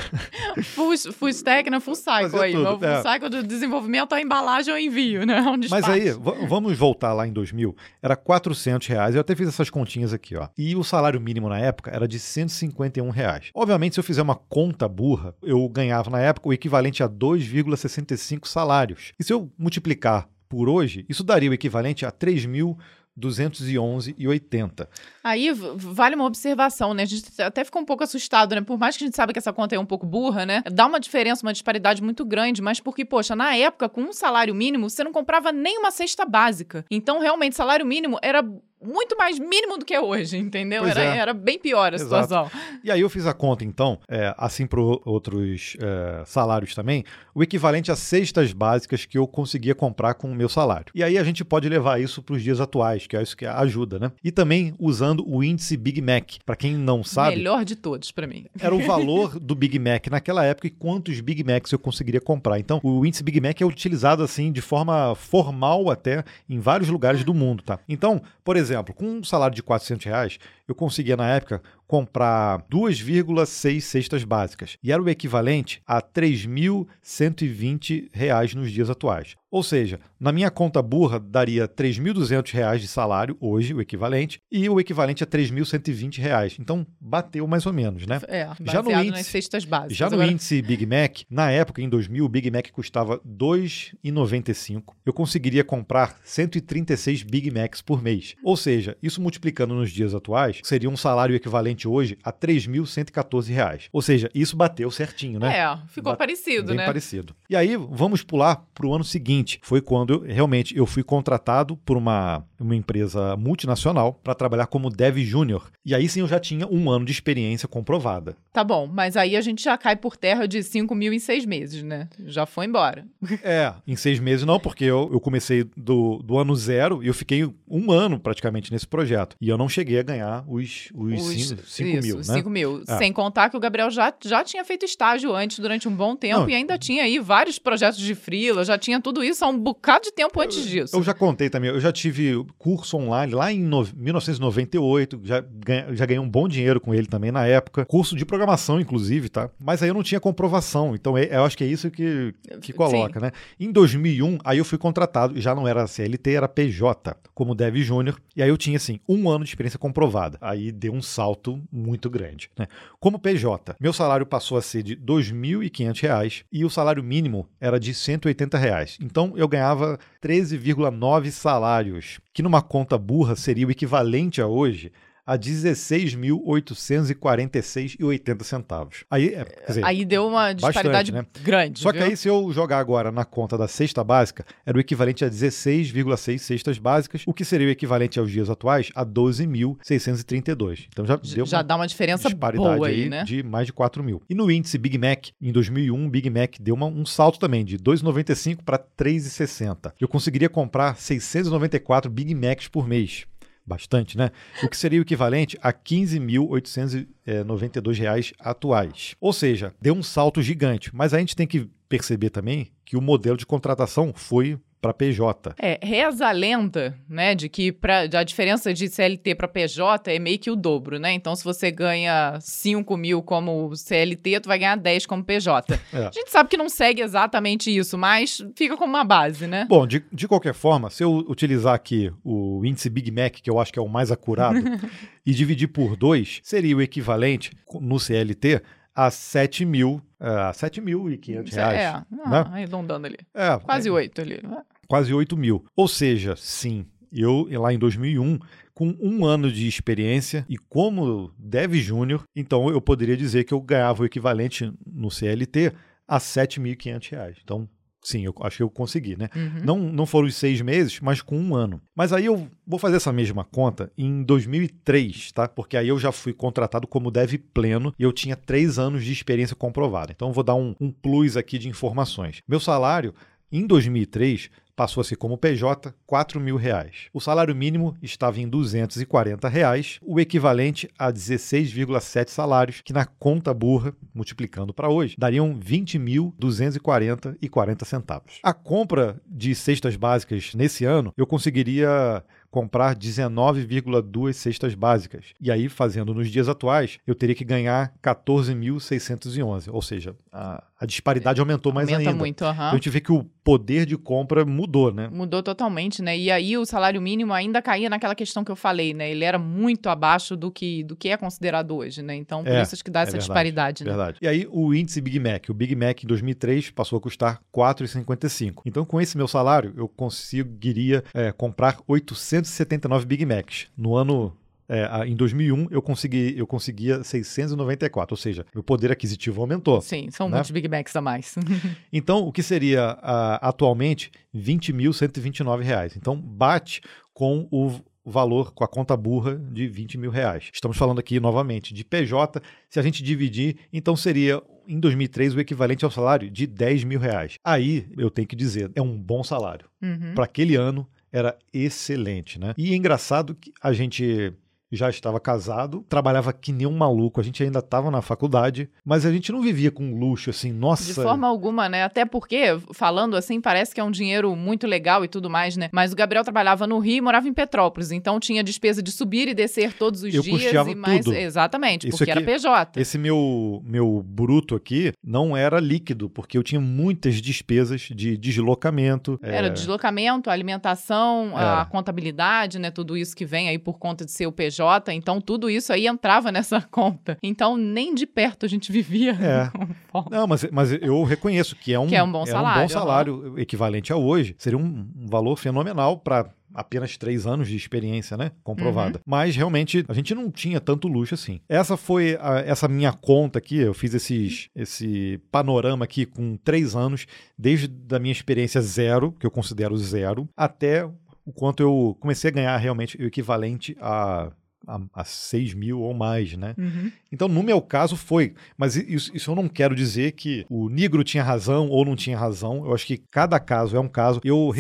*laughs* full, full stack, né? Full cycle aí. Tudo, full é. cycle do desenvolvimento, a embalagem ou envio, né? Um Mas aí, vamos voltar lá em 2000. Era 400 reais. Eu até fiz essas continhas aqui, ó. E o salário mínimo na época era de 151 reais. Obviamente, se eu fizer uma conta burra, eu ganhava na época o equivalente a 2,65 salários. E se eu multiplicar por hoje, isso daria o equivalente a 3.000 211,80. Aí vale uma observação, né? A gente até ficou um pouco assustado, né? Por mais que a gente saiba que essa conta é um pouco burra, né? Dá uma diferença, uma disparidade muito grande, mas porque, poxa, na época, com um salário mínimo, você não comprava nem uma cesta básica. Então, realmente, salário mínimo era muito mais mínimo do que é hoje, entendeu? Era, é. era, bem pior a Exato. situação. E aí eu fiz a conta, então, é, assim para outros é, salários também, o equivalente a cestas básicas que eu conseguia comprar com o meu salário. E aí a gente pode levar isso para os dias atuais, que é isso que ajuda, né? E também usando o índice Big Mac. Para quem não sabe. Melhor de todos para mim. Era o *laughs* valor do Big Mac naquela época e quantos Big Macs eu conseguiria comprar. Então, o índice Big Mac é utilizado assim de forma formal até em vários lugares do mundo, tá? Então, por exemplo, exemplo, com um salário de 400 reais, eu conseguia na época comprar 2,6 cestas básicas e era o equivalente a R$ 3.120 nos dias atuais. Ou seja, na minha conta burra daria R$ 3.200 de salário hoje, o equivalente, e o equivalente a R$ 3.120. Então, bateu mais ou menos, né? É, já no índice, nas cestas básicas. Já no Agora... índice Big Mac, na época, em 2000, o Big Mac custava R$ 2,95. Eu conseguiria comprar 136 Big Macs por mês. Ou seja, isso multiplicando nos dias atuais, seria um salário equivalente hoje a R$ 3.114. Ou seja, isso bateu certinho, né? É, ficou Bate... parecido, bem né? parecido. E aí, vamos pular para o ano seguinte. Foi quando eu, realmente eu fui contratado por uma, uma empresa multinacional para trabalhar como dev júnior. E aí sim eu já tinha um ano de experiência comprovada. Tá bom, mas aí a gente já cai por terra de 5 mil em seis meses, né? Já foi embora. *laughs* É, em seis meses não, porque eu, eu comecei do, do ano zero e eu fiquei um ano praticamente nesse projeto. E eu não cheguei a ganhar os, os 5 mil, né? 5 mil. Sem contar que o Gabriel já, já tinha feito estágio antes durante um bom tempo não, e ainda tinha aí vários projetos de freela, já tinha tudo isso há um bocado de tempo antes disso. Eu já contei também, eu já tive curso online lá em no, 1998, já, já ganhei um bom dinheiro com ele também na época. Curso de programação, inclusive, tá? Mas aí eu não tinha comprovação, então é, eu acho que é isso que, que coloca, Sim. né? Em 2001, aí eu fui contratado, já não era CLT, era PJ, como Dev Júnior, e aí eu tinha, assim, um ano de experiência comprovada. Aí deu um salto muito grande, né? Como PJ, meu salário passou a ser de R$ 2.500 e o salário mínimo era de 180 reais. Então eu ganhava 13,9 salários, que numa conta burra seria o equivalente a hoje a 16.846,80 centavos. Aí, é, dizer, aí deu uma disparidade bastante, né? grande. Só viu? que aí, se eu jogar agora na conta da cesta básica, era o equivalente a 16,6 cestas básicas, o que seria o equivalente aos dias atuais a 12.632. Então já deu já dá uma diferença disparidade boa aí, né? de mais de 4 mil. E no índice Big Mac, em 2001, Big Mac deu uma, um salto também de 2,95 para 3,60. Eu conseguiria comprar 694 Big Macs por mês bastante, né? O que seria o equivalente a R$ 15.892 atuais. Ou seja, deu um salto gigante. Mas a gente tem que perceber também que o modelo de contratação foi para PJ. É, reza a lenda, né, de que pra, a diferença de CLT para PJ é meio que o dobro, né? Então, se você ganha 5 mil como CLT, tu vai ganhar 10 como PJ. *laughs* É. A gente sabe que não segue exatamente isso, mas fica como uma base, né? Bom, de, de qualquer forma, se eu utilizar aqui o índice Big Mac, que eu acho que é o mais acurado, *laughs* e dividir por 2, seria o equivalente no CLT a 7 mil, uh, 7.500 reais. É, né? ah, arredondando ali. É, Quase é, 8 ali. Né? Quase 8 mil. Ou seja, sim, eu lá em 2001 com um ano de experiência e como dev júnior, então eu poderia dizer que eu ganhava o equivalente no CLT a R$ 7.500. Então, Sim, eu acho que eu consegui, né? Uhum. Não, não foram os seis meses, mas com um ano. Mas aí eu vou fazer essa mesma conta em 2003, tá? Porque aí eu já fui contratado como dev pleno e eu tinha três anos de experiência comprovada. Então eu vou dar um, um plus aqui de informações. Meu salário em 2003 passou a ser como PJ 4 mil reais. O salário mínimo estava em 240 reais, o equivalente a 16,7 salários, que na conta burra, multiplicando para hoje, dariam 20.240 e 40 centavos. A compra de cestas básicas nesse ano, eu conseguiria comprar 19,2 cestas básicas. E aí, fazendo nos dias atuais, eu teria que ganhar 14.611. Ou seja, a, a disparidade aumentou mais Aumenta ainda. muito, uhum. A gente vê que o poder de compra mudou, né? Mudou totalmente, né? E aí o salário mínimo ainda caía naquela questão que eu falei, né? Ele era muito abaixo do que, do que é considerado hoje, né? Então, por é, isso acho que dá é essa verdade, disparidade, né? Verdade. E aí o índice Big Mac. O Big Mac em 2003 passou a custar 4,55. Então, com esse meu salário, eu conseguiria é, comprar 800 679 Big Macs. No ano é, em 2001 eu consegui eu conseguia 694, ou seja, meu poder aquisitivo aumentou. Sim, são né? muitos Big Macs a mais. *laughs* então, o que seria uh, atualmente 20.129 reais. Então, bate com o valor com a conta burra de 20 mil reais. Estamos falando aqui novamente de PJ. Se a gente dividir, então seria em 2003 o equivalente ao salário de 10 mil reais. Aí eu tenho que dizer, é um bom salário. Uhum. Para aquele ano era excelente, né? E é engraçado que a gente já estava casado, trabalhava que nem um maluco, a gente ainda estava na faculdade, mas a gente não vivia com luxo assim, nossa. De forma alguma, né? Até porque, falando assim, parece que é um dinheiro muito legal e tudo mais, né? Mas o Gabriel trabalhava no Rio e morava em Petrópolis, então tinha despesa de subir e descer todos os eu dias e mais. Tudo. Exatamente, Isso porque aqui, era PJ. Esse meu, meu bruto aqui não era líquido, porque eu tinha muitas despesas de deslocamento. Era é... deslocamento, alimentação, era. a contabilidade, né? Tudo isso que vem aí por conta de ser o PJ então tudo isso aí entrava nessa *laughs* conta. Então nem de perto a gente vivia. É. *laughs* Não, mas, mas eu reconheço que é um, que é um bom salário. É um bom salário equivalente a hoje. Seria um, um valor fenomenal para apenas três anos de experiência, né? Comprovada. Uhum. Mas realmente a gente não tinha tanto luxo assim. Essa foi a, essa minha conta aqui. Eu fiz esses, esse panorama aqui com três anos, desde a minha experiência zero, que eu considero zero, até o quanto eu comecei a ganhar realmente o equivalente a a, a 6 mil ou mais, né? Uhum. Então, no meu caso, foi. Mas isso, isso, eu não quero dizer que o negro tinha razão ou não tinha razão. Eu acho que cada caso é um caso. Eu,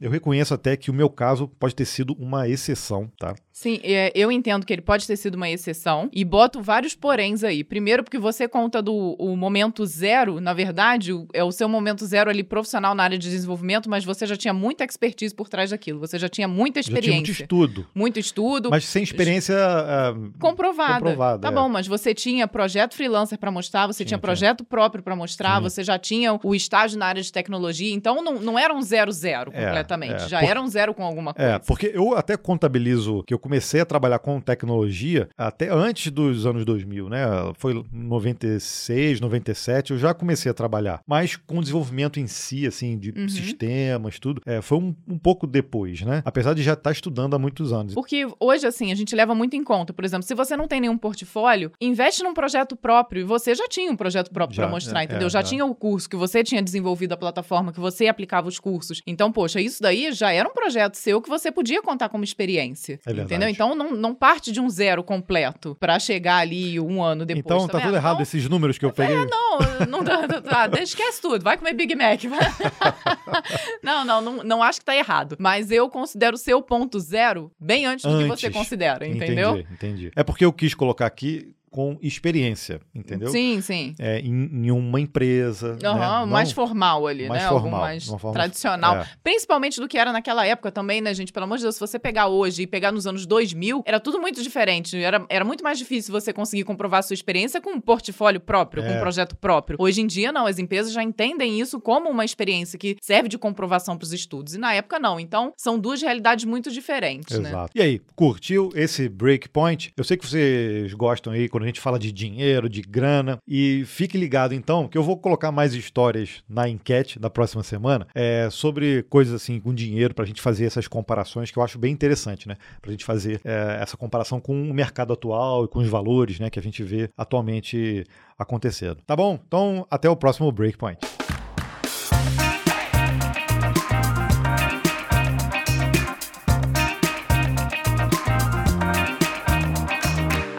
eu reconheço até que o meu caso pode ter sido uma exceção, tá? Sim, é, eu entendo que ele pode ter sido uma exceção e boto vários poréns aí. Primeiro, porque você conta do o momento zero, na verdade, é o seu momento zero ali profissional na área de desenvolvimento, mas você já tinha muita expertise por trás daquilo. Você já tinha muita experiência. Já tinha muito estudo. Muito estudo. Mas sem experiência uh, comprovada. comprovada. Tá é. bom, mas você tinha projeto freelancer para mostrar, você tinha, tinha projeto tinha. próprio para mostrar, tinha. você já tinha o estágio na área de tecnologia. Então, não, não era um zero zero é, completamente. É, já por... era um zero com alguma é, coisa. É, porque eu até contabilizo que eu comecei a trabalhar com tecnologia até antes dos anos 2000, né? Foi 96, 97, eu já comecei a trabalhar. Mas com desenvolvimento em si, assim, de uhum. sistemas, tudo, é, foi um, um, pouco depois, né? Apesar de já estar estudando há muitos anos. Porque hoje, assim, a gente leva muito em conta. Por exemplo, se você não tem nenhum portfólio, investe num projeto próprio. E você já tinha um projeto próprio para mostrar, é, entendeu? É, já, tinha o curso que você tinha desenvolvido a plataforma, que você aplicava os cursos. Então, poxa, isso daí já era um projeto seu que você podia contar como experiência. É entendeu? Então, não, não parte de um zero completo para chegar ali um ano depois. Então, tá, tá tudo errado esses números que eu peguei. É, não, não tá, *laughs* esquece tudo, vai comer Big Mac. *laughs* não, não, não, não acho que tá errado. Mas eu considero o seu ponto zero bem antes do antes. que você considera, entendeu? Entendi, entendi. É porque eu quis colocar aqui com experiência, entendeu? Sim, sim. É, em, em uma empresa. Uhum, né? Não- mais formal ali, mais né? formal, Algo mais forma- tradicional. é. Principalmente do que era naquela época também, né, gente? Pelo amor de Deus, se você pegar hoje e pegar nos anos 2000, era tudo muito diferente. Era, era muito mais difícil você conseguir comprovar a sua experiência com um portfólio próprio, com É. um projeto próprio. Hoje em dia, não. As empresas já entendem isso como uma experiência que serve de comprovação para os estudos. E na época, não. Então, são duas realidades muito diferentes, né? Exato. E aí, curtiu esse breakpoint? Eu sei que vocês gostam aí quando a gente fala de dinheiro, de grana. E fique ligado então, que eu vou colocar mais histórias na enquete da próxima semana é, sobre coisas assim com dinheiro pra gente fazer essas comparações que eu acho bem interessante, né? Pra gente fazer é, essa comparação com o mercado atual e com os valores, né, que a gente vê atualmente acontecendo. Tá bom? Então, até o próximo breakpoint.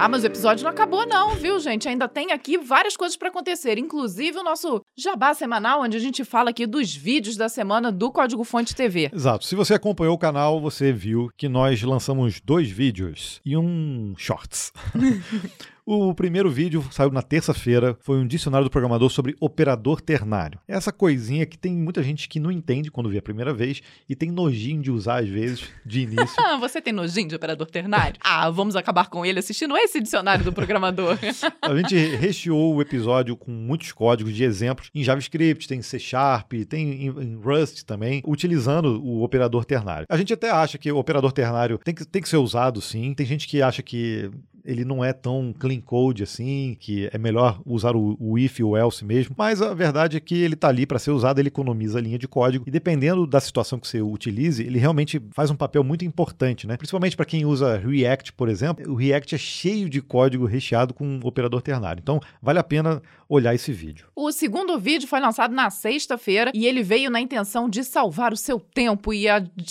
Ah, mas o episódio não acabou, não, viu, gente? Ainda tem aqui várias coisas pra acontecer, inclusive o nosso jabá semanal, onde a gente fala aqui dos vídeos da semana do Código Fonte TV. Exato. Se você acompanhou o canal, você viu que nós lançamos dois vídeos e um shorts. *laughs* O primeiro vídeo saiu na terça-feira, foi um dicionário do programador sobre operador ternário. Essa coisinha que tem muita gente que não entende quando vê a primeira vez e tem nojinho de usar às vezes de início. Ah, *laughs* você tem nojinho de operador ternário? *laughs* Ah, vamos acabar com ele assistindo esse dicionário do programador. *laughs* A gente recheou o episódio com muitos códigos de exemplos em JavaScript, tem C Sharp, tem em, em Rust também, utilizando o operador ternário. A gente até acha que o operador ternário tem que, tem que ser usado sim. Tem gente que acha que ele não é tão clean code assim, que é melhor usar o, o if e o else mesmo, mas a verdade é que ele está ali para ser usado, ele economiza a linha de código e dependendo da situação que você utilize, ele realmente faz um papel muito importante, né? Principalmente para quem usa React, por exemplo, o React é cheio de código recheado com operador ternário. Então, vale a pena olhar esse vídeo. O segundo vídeo foi lançado na sexta-feira e ele veio na intenção de salvar o seu tempo e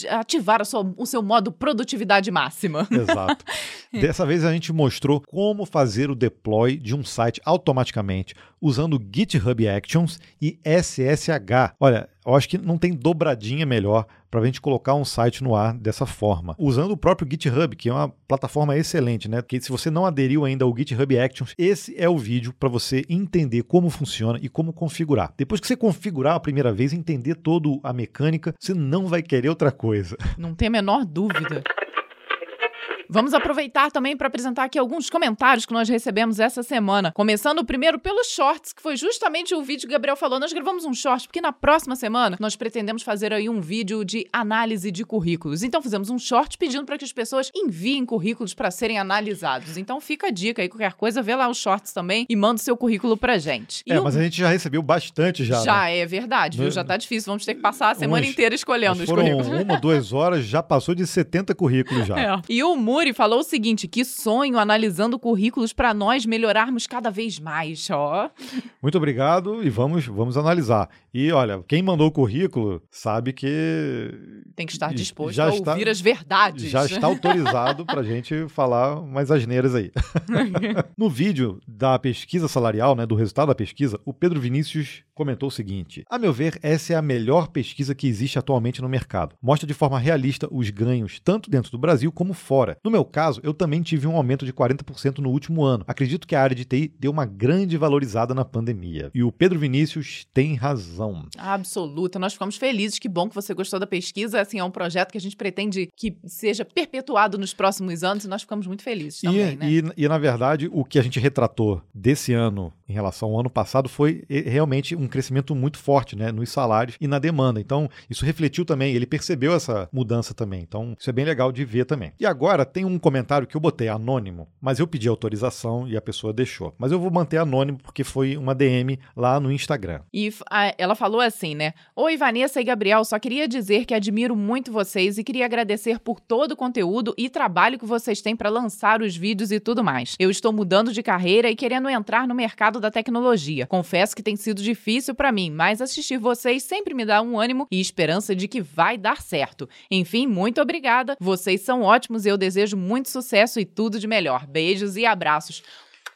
ativar sua- o seu modo produtividade máxima. Exato. *laughs* Dessa vez a gente mostrou como fazer o deploy de um site automaticamente usando GitHub Actions e SSH. Olha, eu acho que não tem dobradinha melhor para a gente colocar um site no ar dessa forma. Usando o próprio GitHub, que é uma plataforma excelente, né? Porque se você não aderiu ainda ao GitHub Actions, esse é o vídeo para você entender como funciona e como configurar. Depois que você configurar a primeira vez, entender toda a mecânica, você não vai querer outra coisa. Não tem a menor dúvida. Vamos aproveitar também para apresentar aqui alguns comentários que nós recebemos essa semana. Começando primeiro pelos shorts, que foi justamente o vídeo que o Gabriel falou. Nós gravamos um short, porque na próxima semana nós pretendemos fazer aí um vídeo de análise de currículos. Então fizemos um short pedindo para que as pessoas enviem currículos para serem analisados. Então fica a dica aí, qualquer coisa, vê lá os shorts também e manda o seu currículo pra gente. E É, o- mas a gente já recebeu bastante já. já né? é verdade, viu? No- Já tá difícil. Vamos ter que passar a semana Uns- inteira escolhendo os foram currículos. uma, duas horas, já passou de 70 currículos já. É. E o Muri falou o seguinte: que sonho analisando currículos para nós melhorarmos cada vez mais, ó. Muito obrigado e vamos, vamos analisar. E olha, quem mandou o currículo sabe que Tem que estar Já disposto a está- ouvir as verdades. já está *laughs* autorizado para a gente falar umas asneiras aí. *laughs* no vídeo da pesquisa salarial, né, do resultado da pesquisa, o Pedro Vinícius comentou o seguinte: A meu ver, essa é a melhor pesquisa que existe atualmente no mercado. Mostra de forma realista os ganhos tanto dentro do Brasil como fora. No meu caso, eu também tive um aumento de 40% no último ano. Acredito que a área de TI deu uma grande valorizada na pandemia. E o Pedro Vinícius tem razão. Absoluta. Nós ficamos felizes. Que bom que você gostou da pesquisa. Assim, é um projeto que a gente pretende que seja perpetuado nos próximos anos e nós ficamos muito felizes também, e, né? e, e, na verdade, o que a gente retratou desse ano em relação ao ano passado foi realmente um crescimento muito forte né, nos salários e na demanda. Então, isso refletiu também, ele percebeu essa mudança também. Então, isso é bem legal de ver também. E agora tem um comentário que eu botei anônimo, mas eu pedi autorização e a pessoa deixou. Mas eu vou manter anônimo porque foi uma DM lá no Instagram. E ela falou assim, né? Oi, Vanessa e Gabriel, só queria dizer que admiro muito vocês e queria agradecer por todo o conteúdo e trabalho que vocês têm para lançar os vídeos e tudo mais. Eu estou mudando de carreira e querendo entrar no mercado da tecnologia. Confesso que tem sido difícil para mim, mas assistir vocês sempre me dá um ânimo e esperança de que vai dar certo. Enfim, muito obrigada. Vocês são ótimos e eu desejo muito sucesso e tudo de melhor. Beijos e abraços.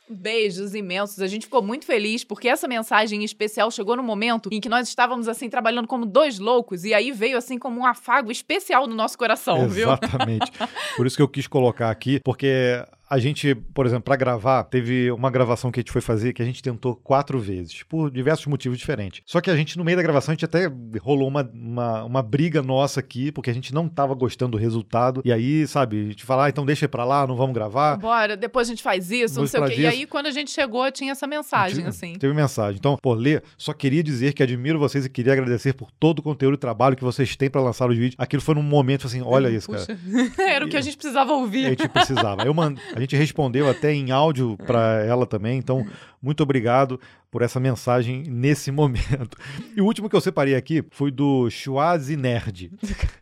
Beijos imensos. A gente ficou muito feliz porque essa mensagem em especial chegou no momento em que nós estávamos assim trabalhando como dois loucos e aí veio assim como um afago especial no nosso coração, viu? Exatamente. Por isso que eu quis colocar aqui, porque A gente, por exemplo, para gravar, teve uma gravação que a gente foi fazer que a gente tentou quatro vezes, por diversos motivos diferentes. Só que a gente, no meio da gravação, a gente até rolou uma, uma, uma briga nossa aqui, porque a gente não tava gostando do resultado. E aí, sabe, a gente fala, ah, então deixa pra lá, não vamos gravar. Bora, depois a gente faz isso, não sei o quê. E aí, quando a gente chegou, tinha essa mensagem, Teve- assim. Teve mensagem. Então, pô, Lê, só queria dizer que admiro vocês e queria agradecer por todo o conteúdo e trabalho que vocês têm pra lançar os vídeos. Aquilo foi num momento assim, olha *laughs* isso, cara. Puxa, *laughs* era o que a gente precisava A ouvir. gente precisava. Eu mand... *laughs* Gente respondeu até em áudio pra ela também, então muito obrigado por essa mensagem nesse momento. E o último que eu separei aqui foi do Schwazi Nerd.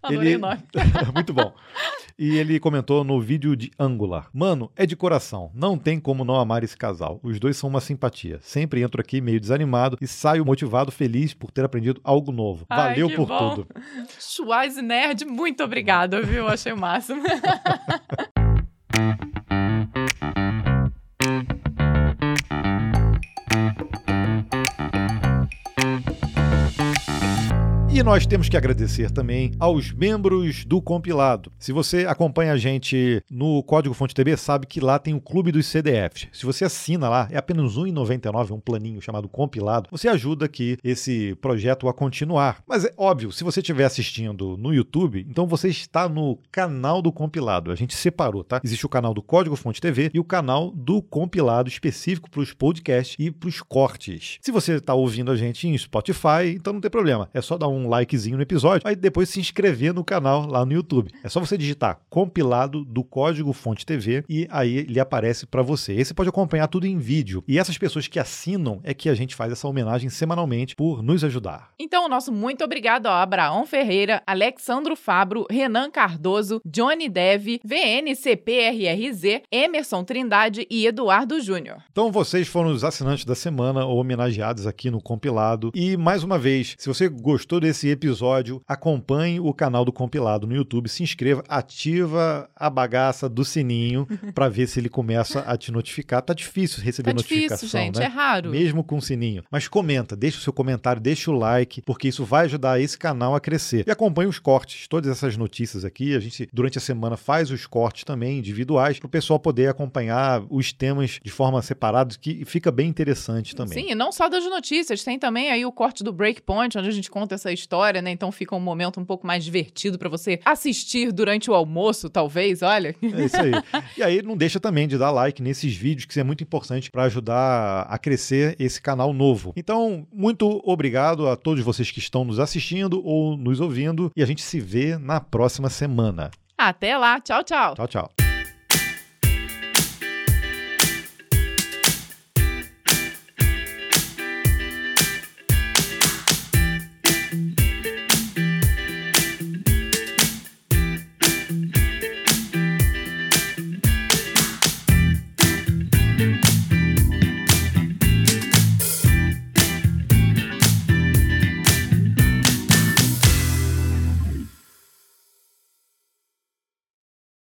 Adorei ele- *laughs* muito bom. E ele comentou no vídeo de Angular. Mano, é de coração. Não tem como não amar esse casal. Os dois são uma simpatia. Sempre entro aqui meio desanimado e saio motivado, feliz por ter aprendido algo novo. Ai, Valeu por bom. tudo. Schweiz Nerd, muito obrigada, viu? Achei o máximo. *laughs* E nós temos que agradecer também aos membros do compilado. Se você acompanha a gente no Código Fonte TV, sabe que lá tem o Clube dos CDFs. Se você assina lá, é apenas R$ 1,99, um planinho chamado compilado. Você ajuda aqui esse projeto a continuar. Mas é óbvio, se você estiver assistindo no YouTube, então você está no canal do compilado. A gente separou, tá? Existe o canal do Código Fonte TV e o canal do compilado específico para os podcasts e para os cortes. Se você está ouvindo a gente em Spotify, então não tem problema. É só dar um likezinho no episódio, aí depois se inscrever no canal lá no YouTube. É só você digitar compilado do Código Fonte TV e aí ele aparece para você. Aí você pode acompanhar tudo em vídeo. E essas pessoas que assinam é que a gente faz essa homenagem semanalmente por nos ajudar. Então, o nosso muito obrigado ao Abraão Ferreira, Alexandro Fabro, Renan Cardoso, Johnny Dev, VNCPRRZ, Emerson Trindade e Eduardo Júnior. Então vocês foram os assinantes da semana ou homenageados aqui no compilado. E mais uma vez, se você gostou desse episódio, acompanhe o canal do compilado no YouTube, se inscreva, ativa a bagaça do sininho *laughs* para ver se ele começa a te notificar. Tá difícil receber Tá difícil, notificação, gente, né? é raro. Mesmo com o sininho. Mas comenta, deixa o seu comentário, deixa o like, porque isso vai ajudar esse canal a crescer. E acompanhe os cortes, todas essas notícias aqui. A gente, durante a semana, faz os cortes também individuais para o pessoal poder acompanhar os temas de forma separada, que fica bem interessante também. Sim, e não só das notícias, tem também aí o corte do Breakpoint, onde a gente conta essa história, né? Então fica um momento um pouco mais divertido pra você assistir durante o almoço, talvez, olha. É isso aí. e aí não deixa também de dar like nesses vídeos, que isso é muito importante para ajudar a crescer esse canal novo. Então, muito obrigado a todos vocês que estão nos assistindo ou nos ouvindo e a gente se vê na próxima semana. Até lá, tchau, tchau. Tchau, tchau.